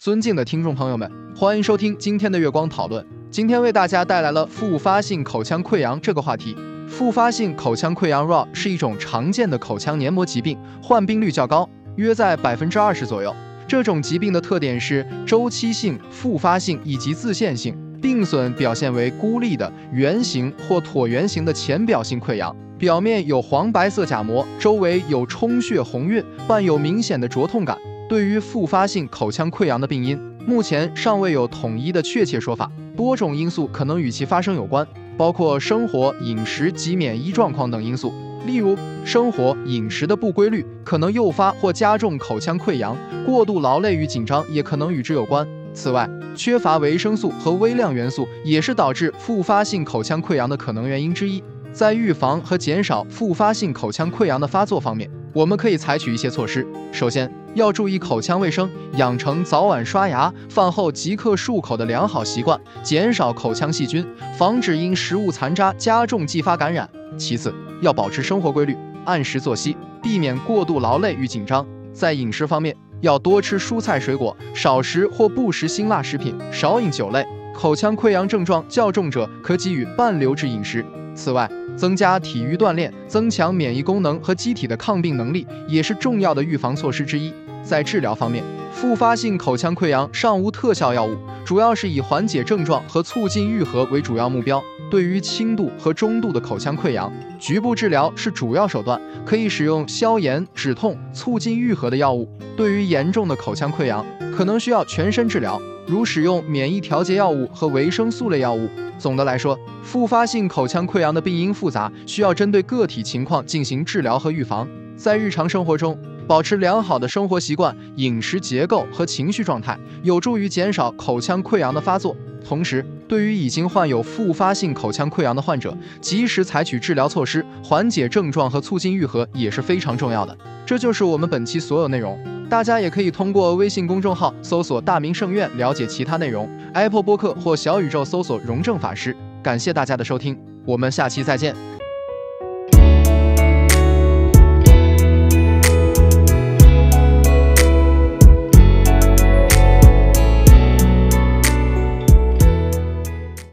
尊敬的听众朋友们，欢迎收听今天的月光讨论。今天为大家带来了复发性口腔溃疡这个话题。复发性口腔溃疡 （RA） 是一种常见的口腔黏膜疾病，患病率较高，约在百分之二十左右。这种疾病的特点是周期性、复发性以及自限性。病损表现为孤立的圆形或椭圆形的浅表性溃疡，表面有黄白色假膜，周围有充血红晕，伴有明显的灼痛感。对于复发性口腔溃疡的病因，目前尚未有统一的确切说法，多种因素可能与其发生有关，包括生活、饮食及免疫状况等因素。例如，生活饮食的不规律可能诱发或加重口腔溃疡，过度劳累与紧张也可能与之有关。此外，缺乏维生素和微量元素也是导致复发性口腔溃疡的可能原因之一。在预防和减少复发性口腔溃疡的发作方面，我们可以采取一些措施。首先，要注意口腔卫生，养成早晚刷牙、饭后即刻漱口的良好习惯，减少口腔细菌，防止因食物残渣加重继发感染。其次，要保持生活规律，按时作息，避免过度劳累与紧张。在饮食方面，要多吃蔬菜水果，少食或不食辛辣食品，少饮酒类。口腔溃疡症状较重者，可给予半流质饮食。此外，增加体育锻炼，增强免疫功能和机体的抗病能力，也是重要的预防措施之一。在治疗方面，复发性口腔溃疡尚无特效药物，主要是以缓解症状和促进愈合为主要目标。对于轻度和中度的口腔溃疡，局部治疗是主要手段，可以使用消炎、止痛、促进愈合的药物。对于严重的口腔溃疡，可能需要全身治疗，如使用免疫调节药物和维生素类药物。总的来说，复发性口腔溃疡的病因复杂，需要针对个体情况进行治疗和预防。在日常生活中，保持良好的生活习惯、饮食结构和情绪状态，有助于减少口腔溃疡的发作。同时，对于已经患有复发性口腔溃疡的患者，及时采取治疗措施，缓解症状和促进愈合也是非常重要的。这就是我们本期所有内容。大家也可以通过微信公众号搜索“大明圣院”了解其他内容，Apple 播客或小宇宙搜索“荣正法师”。感谢大家的收听，我们下期再见。